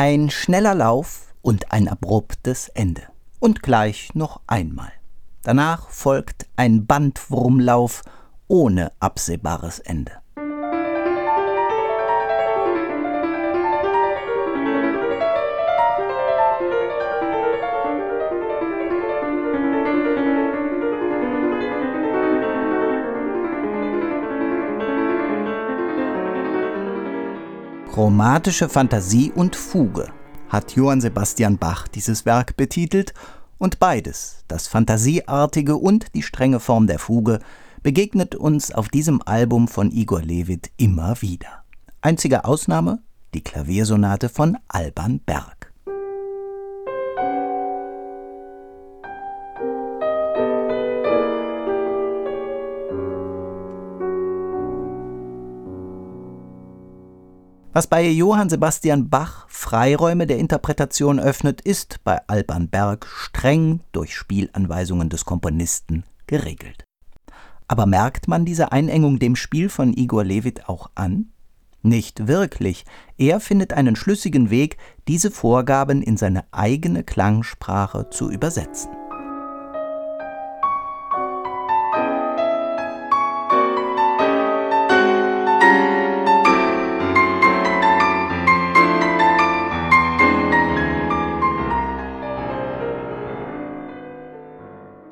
Ein schneller Lauf und ein abruptes Ende. Und gleich noch einmal. Danach folgt ein Bandwurmlauf ohne absehbares Ende. Chromatische Fantasie und Fuge hat Johann Sebastian Bach dieses Werk betitelt und beides, das Fantasieartige und die strenge Form der Fuge, begegnet uns auf diesem Album von Igor Levit immer wieder. Einzige Ausnahme die Klaviersonate von Alban Berg. Was bei Johann Sebastian Bach Freiräume der Interpretation öffnet, ist bei Alban Berg streng durch Spielanweisungen des Komponisten geregelt. Aber merkt man diese Einengung dem Spiel von Igor Levit auch an? Nicht wirklich. Er findet einen schlüssigen Weg, diese Vorgaben in seine eigene Klangsprache zu übersetzen.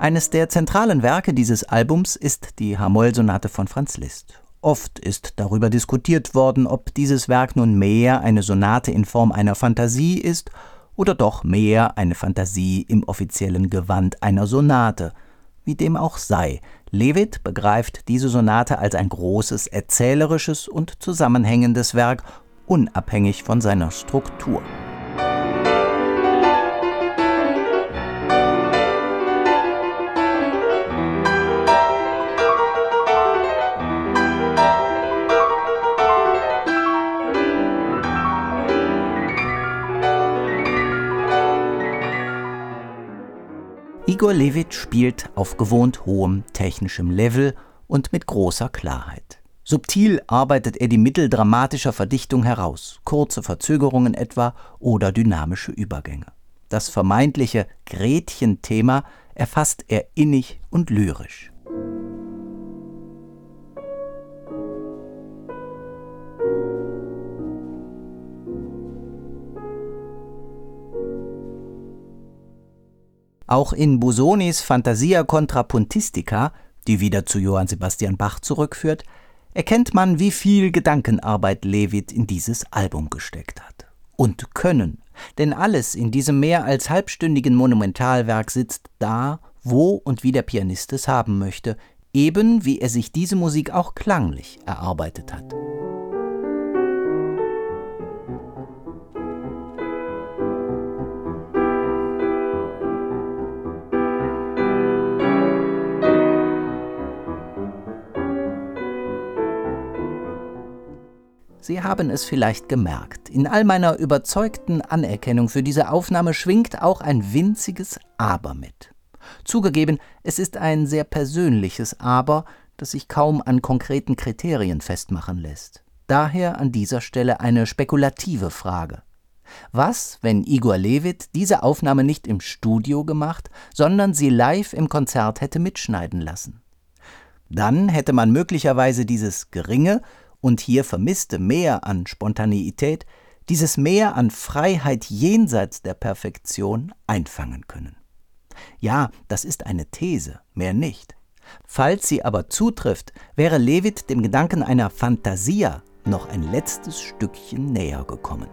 Eines der zentralen Werke dieses Albums ist die Hamoll-Sonate von Franz Liszt. Oft ist darüber diskutiert worden, ob dieses Werk nun mehr eine Sonate in Form einer Fantasie ist oder doch mehr eine Fantasie im offiziellen Gewand einer Sonate. Wie dem auch sei, Lewitt begreift diese Sonate als ein großes erzählerisches und zusammenhängendes Werk, unabhängig von seiner Struktur. Igor Levit spielt auf gewohnt hohem technischem Level und mit großer Klarheit. Subtil arbeitet er die Mittel dramatischer Verdichtung heraus, kurze Verzögerungen etwa oder dynamische Übergänge. Das vermeintliche Gretchen-Thema erfasst er innig und lyrisch. Auch in Busonis Fantasia Contrapuntistica, die wieder zu Johann Sebastian Bach zurückführt, erkennt man, wie viel Gedankenarbeit Levit in dieses Album gesteckt hat. Und Können, denn alles in diesem mehr als halbstündigen Monumentalwerk sitzt da, wo und wie der Pianist es haben möchte, eben wie er sich diese Musik auch klanglich erarbeitet hat. Sie haben es vielleicht gemerkt. In all meiner überzeugten Anerkennung für diese Aufnahme schwingt auch ein winziges Aber mit. Zugegeben, es ist ein sehr persönliches Aber, das sich kaum an konkreten Kriterien festmachen lässt. Daher an dieser Stelle eine spekulative Frage. Was, wenn Igor Levit diese Aufnahme nicht im Studio gemacht, sondern sie live im Konzert hätte mitschneiden lassen? Dann hätte man möglicherweise dieses geringe, und hier vermisste Mehr an Spontaneität, dieses Mehr an Freiheit jenseits der Perfektion einfangen können. Ja, das ist eine These, mehr nicht. Falls sie aber zutrifft, wäre Levit dem Gedanken einer Fantasia noch ein letztes Stückchen näher gekommen.